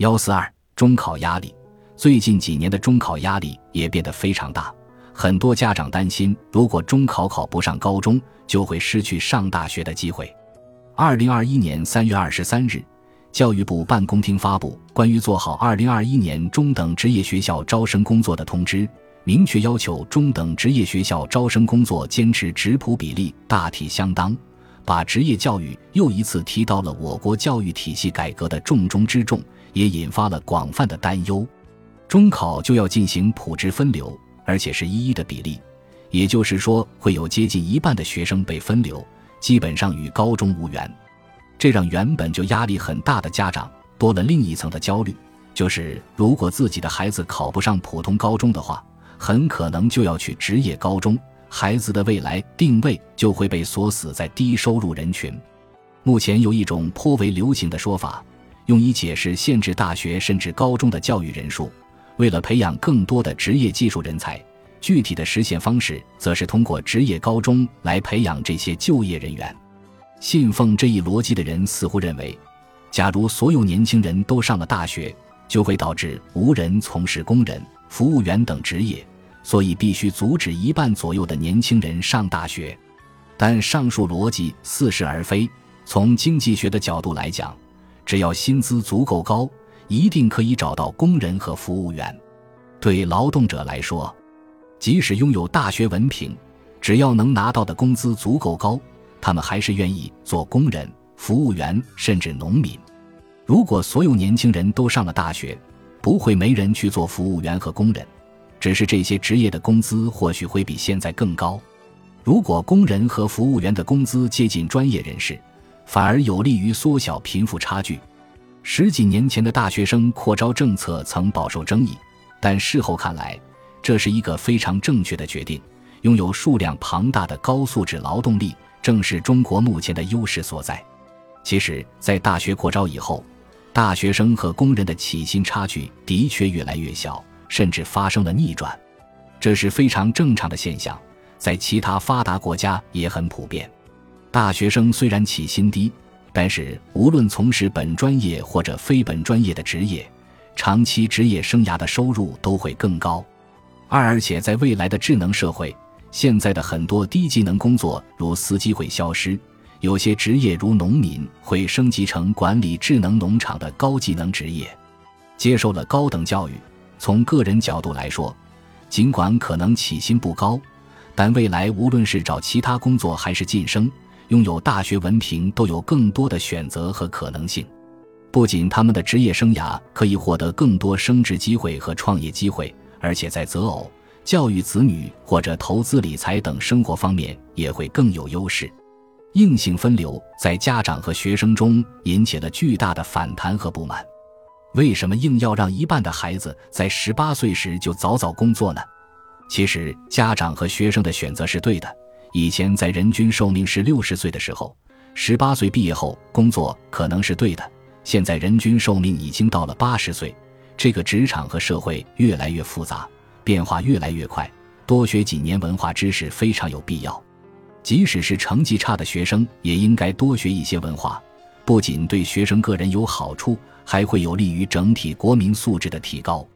幺四二中考压力，最近几年的中考压力也变得非常大，很多家长担心，如果中考考不上高中，就会失去上大学的机会。二零二一年三月二十三日，教育部办公厅发布关于做好二零二一年中等职业学校招生工作的通知，明确要求中等职业学校招生工作坚持职普比例大体相当。把职业教育又一次提到了我国教育体系改革的重中之重，也引发了广泛的担忧。中考就要进行普职分流，而且是一一的比例，也就是说，会有接近一半的学生被分流，基本上与高中无缘。这让原本就压力很大的家长多了另一层的焦虑，就是如果自己的孩子考不上普通高中的话，很可能就要去职业高中。孩子的未来定位就会被锁死在低收入人群。目前有一种颇为流行的说法，用以解释限制大学甚至高中的教育人数。为了培养更多的职业技术人才，具体的实现方式则是通过职业高中来培养这些就业人员。信奉这一逻辑的人似乎认为，假如所有年轻人都上了大学，就会导致无人从事工人、服务员等职业。所以必须阻止一半左右的年轻人上大学，但上述逻辑似是而非。从经济学的角度来讲，只要薪资足够高，一定可以找到工人和服务员。对劳动者来说，即使拥有大学文凭，只要能拿到的工资足够高，他们还是愿意做工人、服务员甚至农民。如果所有年轻人都上了大学，不会没人去做服务员和工人。只是这些职业的工资或许会比现在更高。如果工人和服务员的工资接近专业人士，反而有利于缩小贫富差距。十几年前的大学生扩招政策曾饱受争议，但事后看来，这是一个非常正确的决定。拥有数量庞大的高素质劳动力，正是中国目前的优势所在。其实，在大学扩招以后，大学生和工人的起薪差距的确越来越小。甚至发生了逆转，这是非常正常的现象，在其他发达国家也很普遍。大学生虽然起薪低，但是无论从事本专业或者非本专业的职业，长期职业生涯的收入都会更高。二而且在未来的智能社会，现在的很多低技能工作如司机会消失，有些职业如农民会升级成管理智能农场的高技能职业。接受了高等教育。从个人角度来说，尽管可能起薪不高，但未来无论是找其他工作还是晋升，拥有大学文凭都有更多的选择和可能性。不仅他们的职业生涯可以获得更多升职机会和创业机会，而且在择偶、教育子女或者投资理财等生活方面也会更有优势。硬性分流在家长和学生中引起了巨大的反弹和不满。为什么硬要让一半的孩子在十八岁时就早早工作呢？其实家长和学生的选择是对的。以前在人均寿命是六十岁的时候，十八岁毕业后工作可能是对的。现在人均寿命已经到了八十岁，这个职场和社会越来越复杂，变化越来越快，多学几年文化知识非常有必要。即使是成绩差的学生，也应该多学一些文化，不仅对学生个人有好处。还会有利于整体国民素质的提高。